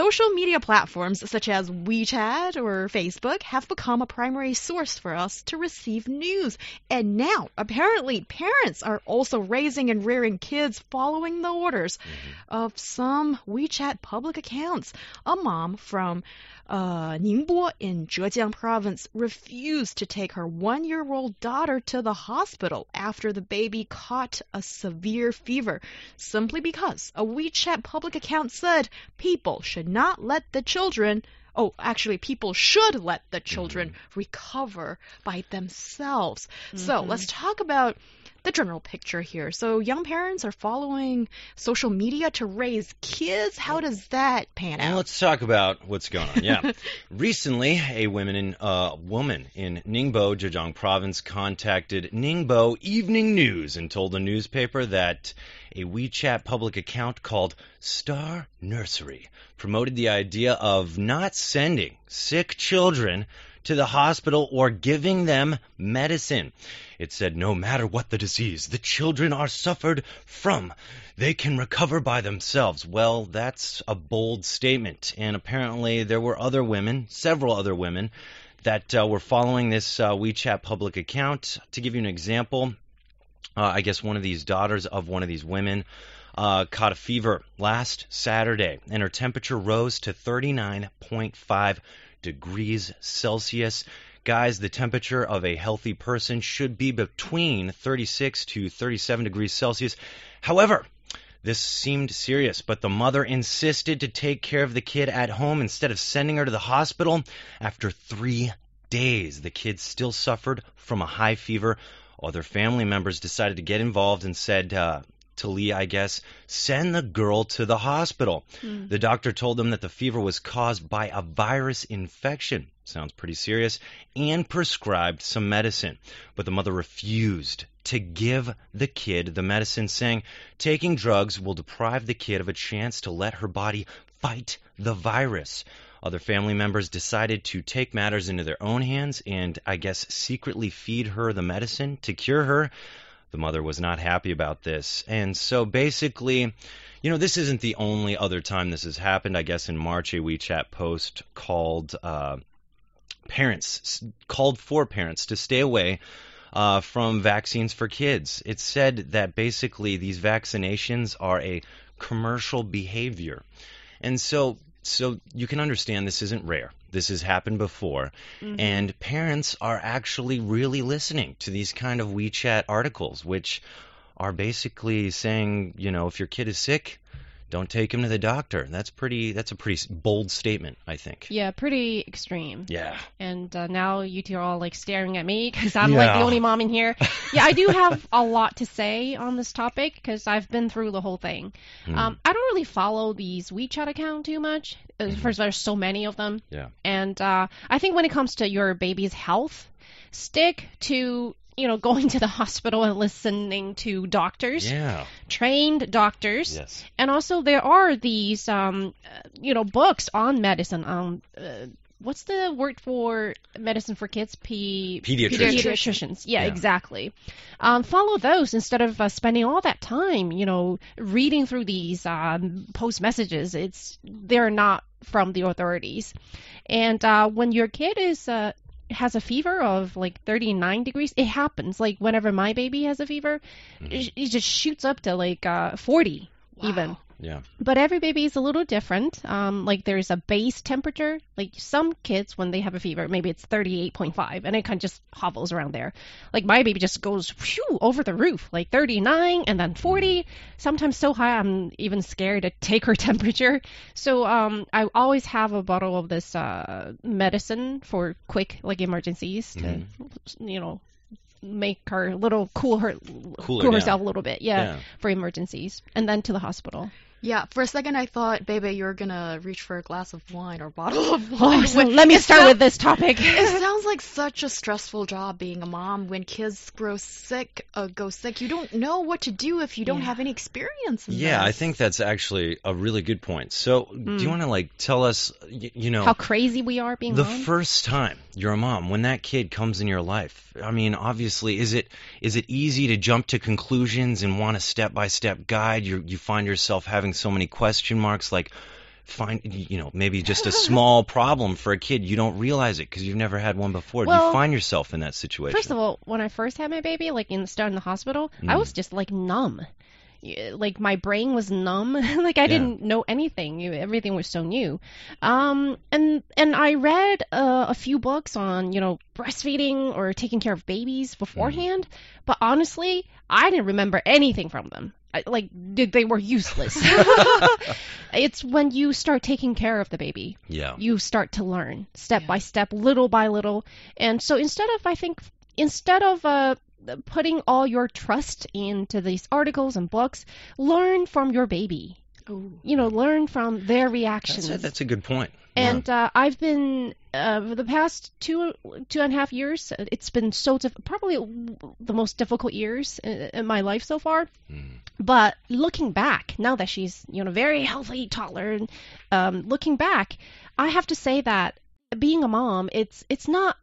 Social media platforms such as WeChat or Facebook have become a primary source for us to receive news. And now, apparently, parents are also raising and rearing kids following the orders mm-hmm. of some WeChat public accounts. A mom from uh, Ningbo in Zhejiang province refused to take her one year old daughter to the hospital after the baby caught a severe fever, simply because a WeChat public account said people should not let the children oh, actually, people should let the children mm-hmm. recover by themselves. Mm-hmm. So let's talk about the general picture here. So young parents are following social media to raise kids. How does that pan out? Now let's talk about what's going on. Yeah, recently a woman in uh, woman in Ningbo, Zhejiang Province, contacted Ningbo Evening News and told the newspaper that a WeChat public account called Star Nursery promoted the idea of not sending sick children to the hospital or giving them medicine. It said no matter what the disease the children are suffered from, they can recover by themselves. Well, that's a bold statement. And apparently there were other women, several other women, that uh, were following this uh, WeChat public account. To give you an example, uh, I guess one of these daughters of one of these women uh, caught a fever last Saturday, and her temperature rose to 39.5 degrees Celsius. Guys, the temperature of a healthy person should be between 36 to 37 degrees Celsius. However, this seemed serious, but the mother insisted to take care of the kid at home instead of sending her to the hospital. After three days, the kid still suffered from a high fever. Other family members decided to get involved and said, uh, to Lee, I guess, send the girl to the hospital. Mm. The doctor told them that the fever was caused by a virus infection. Sounds pretty serious. And prescribed some medicine. But the mother refused to give the kid the medicine, saying taking drugs will deprive the kid of a chance to let her body fight the virus. Other family members decided to take matters into their own hands and, I guess, secretly feed her the medicine to cure her. The mother was not happy about this. And so basically, you know, this isn't the only other time this has happened. I guess in March, a WeChat post called uh, parents, called for parents to stay away uh, from vaccines for kids. It said that basically these vaccinations are a commercial behavior. And so so you can understand this isn't rare. This has happened before. Mm-hmm. And parents are actually really listening to these kind of WeChat articles, which are basically saying, you know, if your kid is sick, don't take him to the doctor. That's pretty. That's a pretty bold statement, I think. Yeah, pretty extreme. Yeah. And uh, now you two are all like staring at me because I'm yeah. like the only mom in here. yeah, I do have a lot to say on this topic because I've been through the whole thing. Mm. Um, I don't really follow these WeChat account too much. Mm. First, there's so many of them. Yeah. And uh, I think when it comes to your baby's health, stick to you know, going to the hospital and listening to doctors, yeah. trained doctors, yes. and also there are these, um, uh, you know, books on medicine. Um, uh, what's the word for medicine for kids? P- pediatricians. Pediatricians. Yeah, yeah. exactly. Um, follow those instead of uh, spending all that time, you know, reading through these um, post messages. It's they're not from the authorities. And uh, when your kid is uh, has a fever of like 39 degrees, it happens. Like whenever my baby has a fever, mm-hmm. it, it, just shoots up to like uh, 40 wow. even. Yeah. But every baby is a little different. Um, like there's a base temperature. Like some kids, when they have a fever, maybe it's 38.5, and it kind of just hovels around there. Like my baby just goes whew, over the roof, like 39 and then 40. Sometimes so high, I'm even scared to take her temperature. So um, I always have a bottle of this uh, medicine for quick like emergencies to, mm-hmm. you know, make her a little cool her Cooler cool herself a little bit, yeah, yeah, for emergencies, and then to the hospital. Yeah, for a second I thought, baby, you're gonna reach for a glass of wine or bottle of Oh, wine. so let me start sounds- with this topic. It sounds like such a stressful job being a mom. When kids grow sick, uh, go sick, you don't know what to do if you don't Yeah. have any experience in Yeah, I think that's actually a really good point. So, do you Mm. want to like tell us, y- you know, How crazy we are being the mom. first time you're a mom, when that kid comes in your life? I mean, obviously, is it is it easy to jump to conclusions and want a step by step guide? You you find yourself having so many question marks, like find you know maybe just a small problem for a kid you don't realize it because you've never had one before do you find yourself in that situation First of all, when I first had my baby, like in start in the hospital, I Mm. was just like numb. Like my brain was numb. like I Yeah. didn't know anything. Everything was so new. Um, and and I read uh, a few books on you know breastfeeding or taking care of babies beforehand. But honestly, I didn't remember anything from them. I, like did they were useless. it's when you start taking care of the baby yeah you start to learn step Yeah. by step, little by little. And so instead of, I think, instead of uh, putting all your trust into these articles and books, learn from your baby. Ooh. You know, learn from their reactions. that's a, that's a good point Yeah. And uh, I've been uh, for the past two two and a half years. It's been so diff- probably the most difficult years in, in my life so far. Mm. But looking back, now that she's you know very healthy toddler, and um, looking back, I have to say that being a mom, it's it's not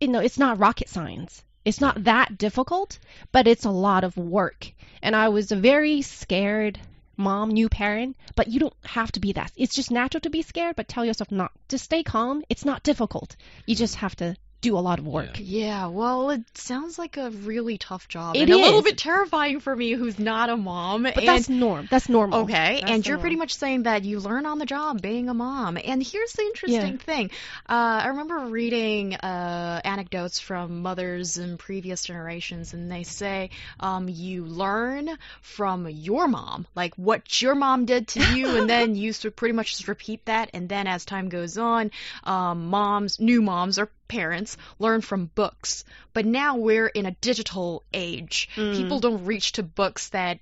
you know it's not rocket science. It's not that difficult, but it's a lot of work. And I was very scared mom, new parent, but you don't have to be that. It's just natural to be scared, but tell yourself not to stay calm. It's not difficult. You just have to do a lot of work. Yeah, well, it sounds like a really tough job. It and a little bit terrifying for me who's not a mom. But and that's norm. That's normal. Okay, That's and you're pretty much saying that you learn on the job being a mom. And here's the interesting thing. Uh, I remember reading uh, anecdotes from mothers in previous generations, and they say um, you learn from your mom, like what your mom did to you, and then you pretty much just repeat that. And then as time goes on, um, moms, new moms, or parents learn from books. But now we're in a digital age. Mm. People don't reach to books that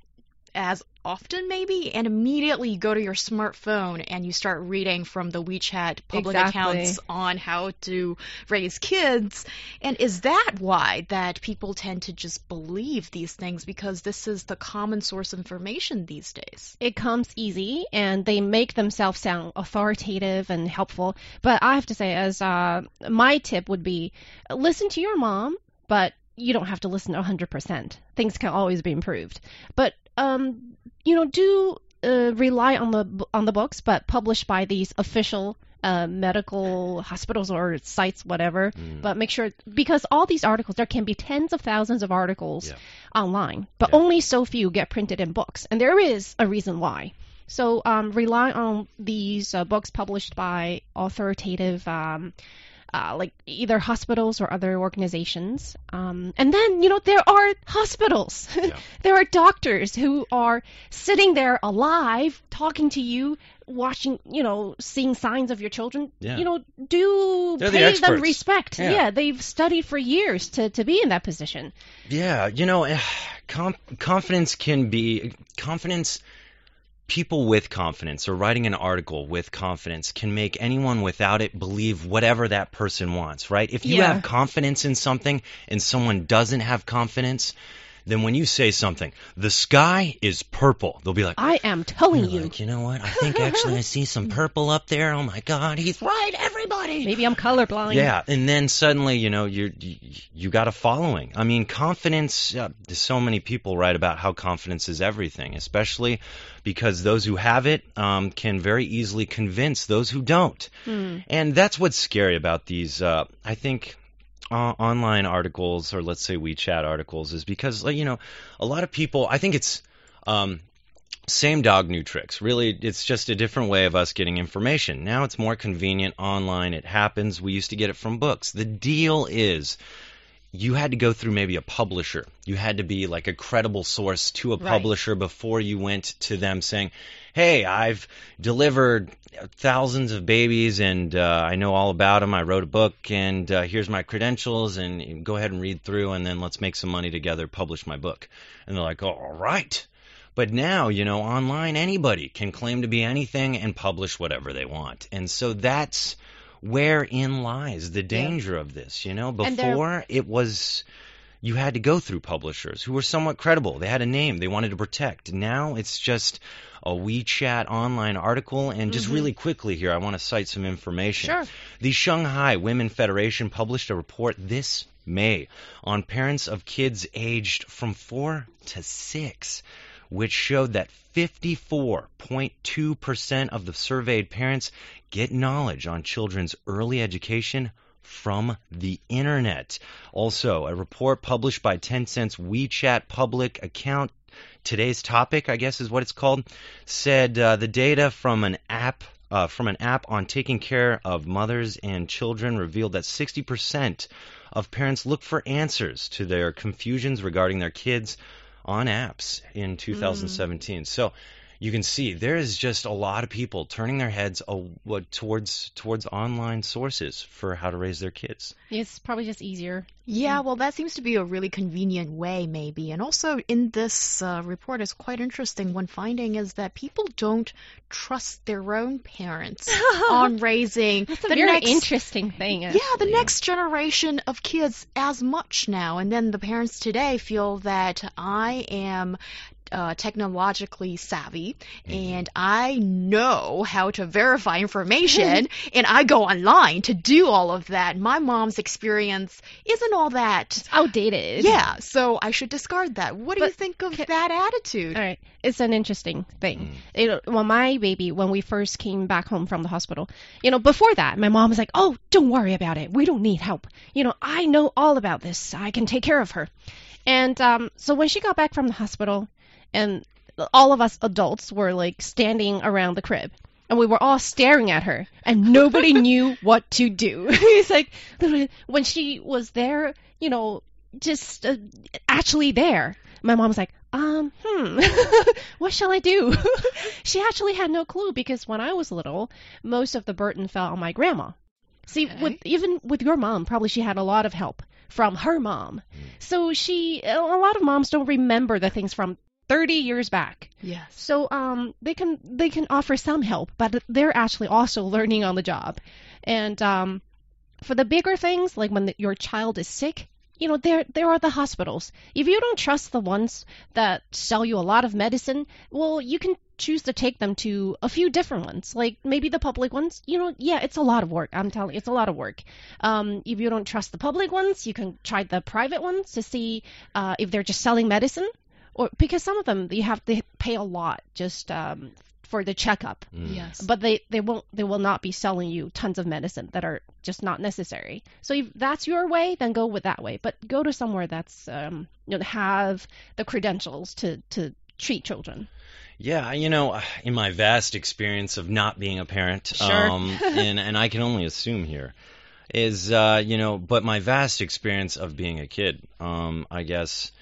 as often maybe and immediately you go to your smartphone and you start reading from the WeChat public Exactly. accounts on how to raise kids and is that why that people tend to just believe these things because this is the common source information these days it comes easy and they make themselves sound authoritative and helpful. But I have to say, as uh, my tip would be, listen to your mom, but you don't have to listen 100%. Things can always be improved. But um, you know, do uh, rely on the on the books, but published by these official. Uh, medical hospitals or sites, whatever, Mm. but make sure because all these articles, there can be tens of thousands of articles Yeah. online, but Yeah. only so few get printed in books, and there is a reason why. So um, rely on these uh, books published by authoritative, um, uh, like either hospitals or other organizations. Um, and then you know there are hospitals, Yeah. there are doctors who are sitting there alive, talking to you, watching, you know, seeing signs of your children. Yeah. You know, do They're the pay them respect. Yeah. they've studied for years to to be in that position. Yeah, you know, com- confidence can be confidence. People with confidence or writing an article with confidence can make anyone without it believe whatever that person wants, right? If you Yeah. have confidence in something and someone doesn't have confidence, then when you say something, the sky is purple, they'll be like, I am telling you. like, you know what? I think actually I see some purple up there. Oh my God, he's right, everybody. Maybe I'm colorblind. Yeah, and then suddenly, you know, you're, you you got a following. I mean, confidence. Uh, so many people write about how confidence is everything, especially because those who have it um, can very easily convince those who don't. Hmm. And that's what's scary about these. Uh, I think. Uh, online articles, or let's say WeChat articles, is because, like, you know, a lot of people. I think it's um, same dog, new tricks. Really, it's just a different way of us getting information. Now it's more convenient online. It happens. We used to get it from books. The deal is you had to go through maybe a publisher. You had to be like a credible source to a Right. publisher before you went to them saying, "Hey, I've delivered thousands of babies and uh, I know all about them. I wrote a book and uh, here's my credentials and go ahead and read through and then let's make some money together, publish my book." And they're like, "All right." But now, you know, online anybody can claim to be anything and publish whatever they want. And so that's wherein lies the danger of this, you know? Before it was you had to go through publishers who were somewhat credible. They had a name they wanted to protect. Now it's just a WeChat online article. And just mm-hmm. really quickly here, I want to cite some information. Sure. The Shanghai Women Federation published a report this May on parents of kids aged from 4 to 6, which showed that 54.2% of the surveyed parents get knowledge on children's early education from the internet. Also, a report published by Tencent's WeChat public account today's topic, I guess is what it's called, said uh, the data from an app uh, from an app on taking care of mothers and children revealed that 60% of parents look for answers to their confusions regarding their kids on apps in 2017. So you can see there is just a lot of people turning their heads towards towards online sources for how to raise their kids. It's probably just easier. Yeah, well, that seems to be a really convenient way, maybe. And also, in this uh, report, is quite interesting. One finding is that people don't trust their own parents on raising That's a the very next. interesting thing. yeah, the next generation of kids as much now. And then the parents today feel that I am uh, technologically savvy and I know how to verify information and I go online to do all of that. My mom's experience isn't all that. outdated. Yeah, so I should discard that. What do you think of that attitude? All right, it's an interesting thing. You know, well, my baby, when we first came back home from the hospital, you know, before that, my mom was like, "Oh, don't worry about it. We don't need help. You know, I know all about this. I can take care of her." And um, so when she got back from the hospital, and all of us adults were like standing around the crib. And we were all staring at her, and nobody knew what to do. it's like when she was there, you know, just uh, actually there. My mom was like, um, hmm, what shall I do? she actually had no clue because when I was little, most of the burden fell on my grandma. See, Okay. with even with your mom, probably she had a lot of help from her mom. So she, a lot of moms don't remember the things from 30 years back. Yes. So um, they can they can offer some help, but they're actually also learning on the job. And um, for the bigger things, like when the, your child is sick, you know, there there are the hospitals. If you don't trust the ones that sell you a lot of medicine, well, you can choose to take them to a few different ones, like maybe the public ones. You know, yeah, it's a lot of work. I'm telling you, it's a lot of work. Um, if you don't trust the public ones, you can try the private ones to see uh, if they're just selling medicine, or because some of them you have to pay a lot just um, for the checkup. Yes. but they they won't they will not be selling you tons of medicine that are just not necessary. So if that's your way then go with that way. But go to somewhere that's um you know have the credentials to to treat children. Yeah, you know, in my vast experience of not being a parent, Sure. um, and and I can only assume here, is uh, you know, but my vast experience of being a kid, um, I guess,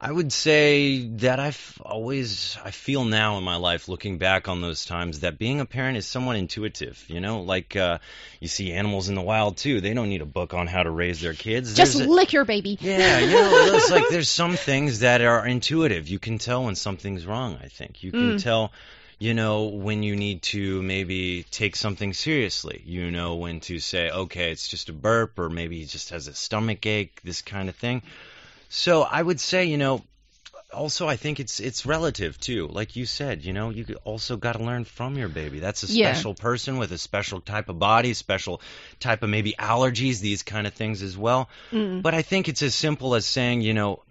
I would say that I've always, I feel now in my life, looking back on those times, that being a parent is somewhat intuitive. You know, like uh, you see animals in the wild too; they don't need a book on how to raise their kids. just There's a- lick your baby yeah, you know, it's like there's some things that are intuitive. You can tell when something's wrong, I think. You can Mm. tell, you know, when you need to maybe take something seriously. You know when to say, okay, it's just a burp, or maybe he just has a stomach ache, this kind of thing. So I would say, you know, also I think it's it's relative too. Like you said, you know, you also got to learn from your baby. That's a Yeah. special person with a special type of body, special type of maybe allergies, these kind of things as well. Mm. But I think it's as simple as saying, you know,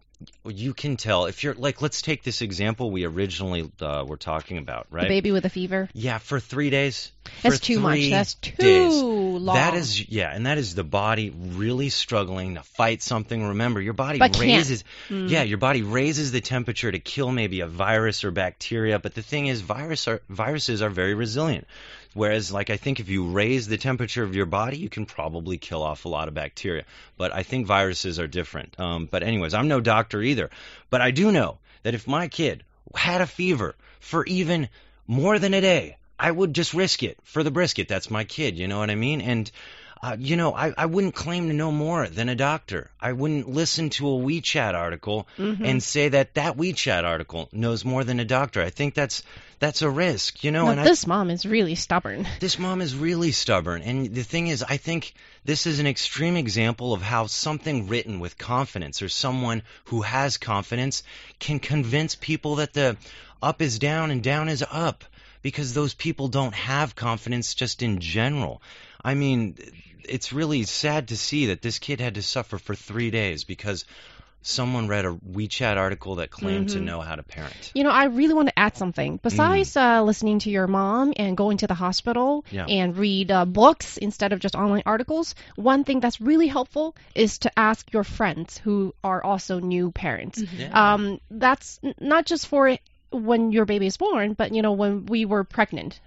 you can tell if you're like, let's take this example we originally uh, were talking about, the right? baby with a fever Yeah, for three days. that's too much that's too days. long That is, yeah, and that is the body really struggling to fight something. Remember, your body But raises, Mm. yeah, your body raises the temperature to kill maybe a virus or bacteria. But the thing is, virus are, viruses are very resilient. Whereas, like, I think if you raise the temperature of your body, you can probably kill off a lot of bacteria. But I think viruses are different. Um, but anyways, I'm no doctor either. But I do know that if my kid had a fever for even more than a day, I would just risk it for the brisket. That's my kid, you know what I mean? And Uh, you know, I, I wouldn't claim to know more than a doctor. I wouldn't listen to a WeChat article Mhm. and say that that WeChat article knows more than a doctor. I think that's that's a risk, you know. No, and I, this mom is really stubborn. this mom is really stubborn. And the thing is, I think this is an extreme example of how something written with confidence or someone who has confidence can convince people that the up is down and down is up because those people don't have confidence just in general. I mean, it's really sad to see that this kid had to suffer for three days because someone read a WeChat article that claimed to Mhm. know how to parent. You know, I really want to add something. Besides uh, listening to your mom and going to the hospital Yeah. and read uh, books instead of just online articles, one thing that's really helpful is to ask your friends who are also new parents. Yeah. Um, that's n- not just for when your baby is born, but you know when we were pregnant.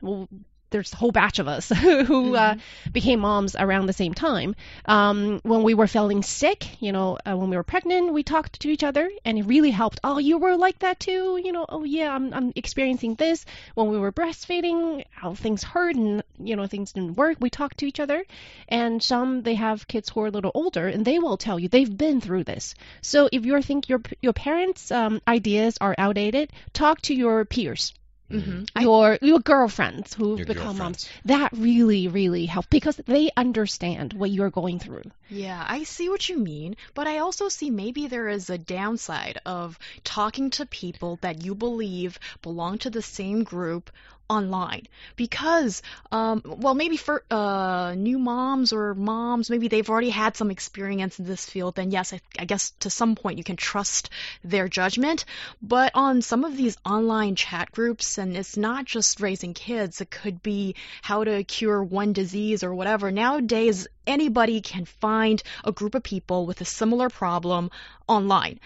There's a whole batch of us who uh, became moms around the same time. Um, when we were feeling sick, you know, uh, when we were pregnant, we talked to each other, and it really helped. Oh, you were like that too, you know. Oh yeah, I'm I'm experiencing this. When we were breastfeeding, how things hurt and you know things didn't work. We talked to each other, and some they have kids who are a little older, and they will tell you they've been through this. So if you think your your parents' um, ideas are outdated, talk to your peers hmm your your girlfriends who've Your become girlfriends. moms. That really, really helps because they understand what you're going through. Yeah, I see what you mean, but I also see maybe there is a downside of talking to people that you believe belong to the same group online. Because um well maybe for uh new moms or moms maybe they've already had some experience in this field then yes I, I guess to some point you can trust their judgment. But on some of these online chat groups and it's not just raising kids it could be how to cure one disease or whatever. Nowadays anybody can find a group of people with a similar problem online.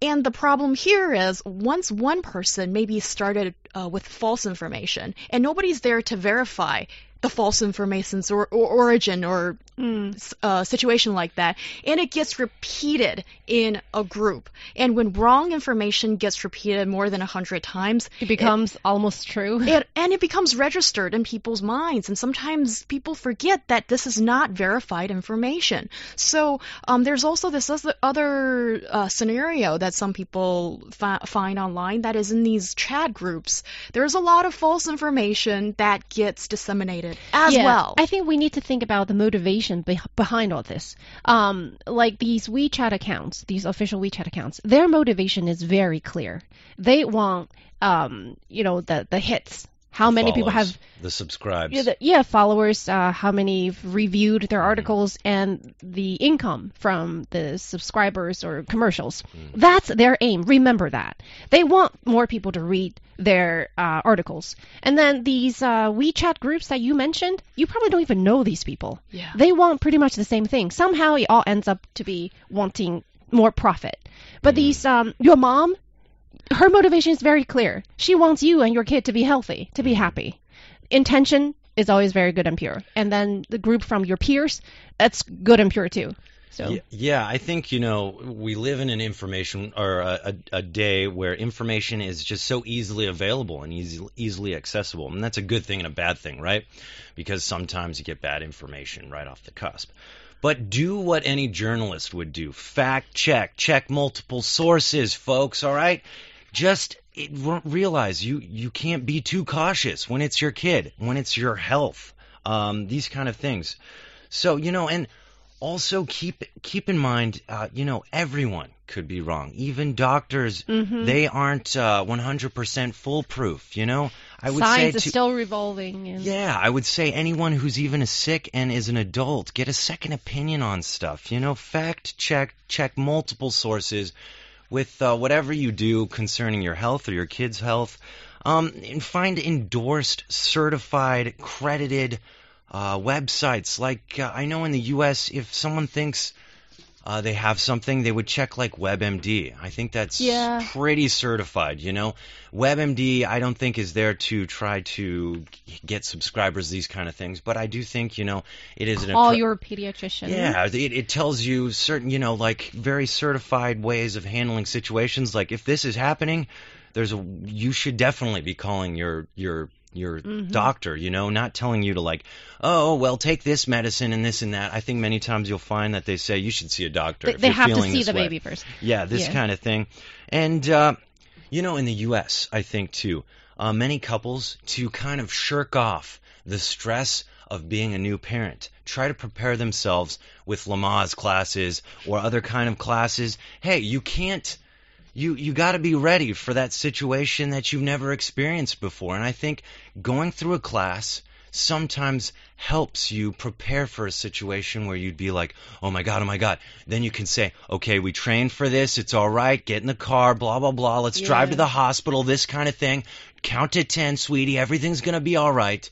And the problem here is once one person maybe started uh, with false information. And nobody's there to verify the false information's or, or origin or Mm. uh, situation like that, and it gets repeated in a group. And when wrong information gets repeated more than a hundred times, It becomes almost true. it, and it becomes registered in people's minds. And sometimes people forget that this is not verified information. So um, there's also this other- other uh, scenario that some people fi- find online that is in these chat groups. There's a lot of false information that gets disseminated as yeah, well. I think we need to think about the motivation be- behind all this. Um, like these WeChat accounts, these official WeChat accounts, their motivation is very clear. They want, um, you know, the the hits. How many people have the subscribes? Yeah, the, yeah, followers, uh, how many reviewed their articles, and the income from the subscribers or commercials. That's their aim. Remember that. They want more people to read their uh, articles. And then these uh, WeChat groups that you mentioned, you probably don't even know these people. yeah. They want pretty much the same thing. Somehow it all ends up to be wanting more profit. But these, um, your mom, her motivation is very clear. She wants you and your kid to be healthy, to be happy. Intention is always very good and pure. And then the group from your peers, that's good and pure too. So Yeah, I think you know we live in an information or a, a, a day where information is just so easily available and easy, easily accessible, and that's a good thing and a bad thing, right? Because sometimes you get bad information right off the cusp. But do what any journalist would do: fact check, check multiple sources, folks. All right, just it, realize you you can't be too cautious when it's your kid, when it's your health, um, these kind of things. So you know, and also keep keep in mind, uh, you know, everyone could be wrong. Even doctors, Mhm. they aren't uh, 100% foolproof. You know, I would science say is to, still revolving. And yeah, I would say anyone who's even a sick and is an adult, get a second opinion on stuff. You know, fact check, check multiple sources with uh, whatever you do concerning your health or your kid's health. Um, and find endorsed, certified, credited uh, websites. Like uh, I know in the U.S., if someone thinks uh, they have something, they would check like WebMD. I think that's Yeah. pretty certified. You know, WebMD I don't think is there to try to get subscribers, these kind of things. But I do think you know it is an Call your pediatrician. yeah, it, it tells you certain, you know, like very certified ways of handling situations. Like if this is happening, there's a you should definitely be calling your your your Mhm. doctor, you know, not telling you to like, oh, well, take this medicine and this and that. I think many times you'll find that they say you should see a doctor They, if they you're have to see the way. baby first. Yeah, this Yeah. kind of thing. And, uh, you know, in the U.S., I think too, uh, many couples to kind of shirk off the stress of being a new parent, try to prepare themselves with Lamaze classes or other kind of classes. Hey, you can't. You you got to be ready for that situation that you've never experienced before. And I think going through a class sometimes helps you prepare for a situation where you'd be like, oh my God, oh my God. Then you can say, okay, we trained for this. It's all right. Get in the car, blah, blah, blah. Let's drive to the hospital, this kind of thing. Count to 10, sweetie. Everything's going to be all right.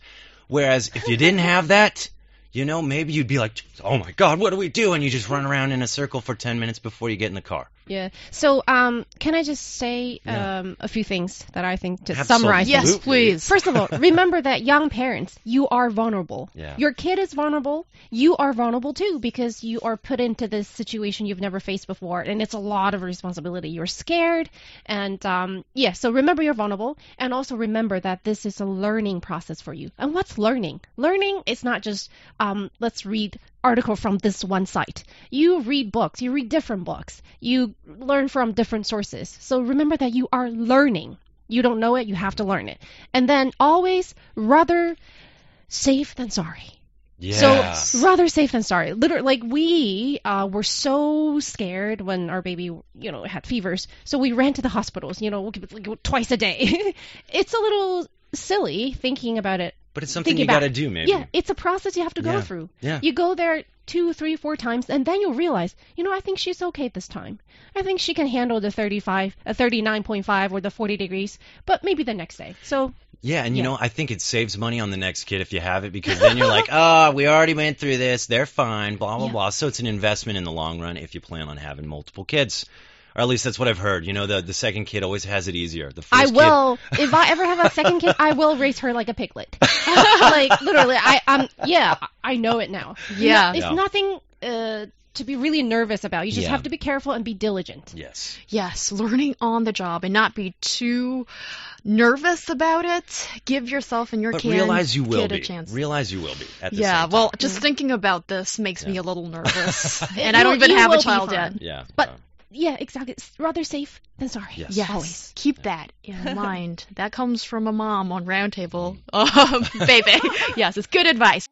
Whereas if you didn't have that, you know, maybe you'd be like, oh my God, what do we do? And you just run around in a circle for 10 minutes before you get in the car. Yeah. So, um, can I just say Yeah. um, a few things that I think to Absolutely. summarize? Yes, please. First of all, remember that young parents, you are vulnerable. Yeah. Your kid is vulnerable. You are vulnerable too because you are put into this situation you've never faced before, and it's a lot of responsibility. You're scared, and um, yeah. So remember you're vulnerable, and also remember that this is a learning process for you. And what's learning? Learning is not just um, let's read article from this one site. You read books. You read different books. You learn from different sources. So remember that you are learning. You don't know it, you have to learn it. And then always rather safe than sorry. Yeah. So rather safe than sorry. Literally, like we uh, were so scared when our baby, you know, had fevers. So we ran to the hospitals. You know, like, twice a day. it's a little silly thinking about it. But it's something you got to do, maybe. Yeah, it's a process you have to go Yeah. through. Yeah. You go there two, three, four times, and then you'll realize, you know, I think she's okay this time. I think she can handle the 35, uh, a 39.5 or the 40 degrees, but maybe the next day. So Yeah, and you Yeah. know, I think it saves money on the next kid if you have it because then you're like, oh, we already went through this. They're fine, blah, blah, Yeah. blah. So it's an investment in the long run if you plan on having multiple kids. Or at least that's what I've heard. You know, the, the second kid always has it easier. The first I kid, will, if I ever have a second kid, I will raise her like a piglet. like literally, I um yeah, I know it now. Yeah. it's Yeah. nothing uh, to be really nervous about. You just Yeah. have to be careful and be diligent. Yes. Yes, learning on the job and not be too nervous about it. Give yourself and your But kid, realize you will kid be. a chance. Realize you will be at the yeah, same well, time. just thinking about this makes me a little nervous. It and I don't even have a child yet. Yeah. But- Yeah, exactly. It's rather safe than sorry. Yes. Yes, Always. keep that in mind. That comes from a mom on Roundtable. Um, baby. Yes, it's good advice.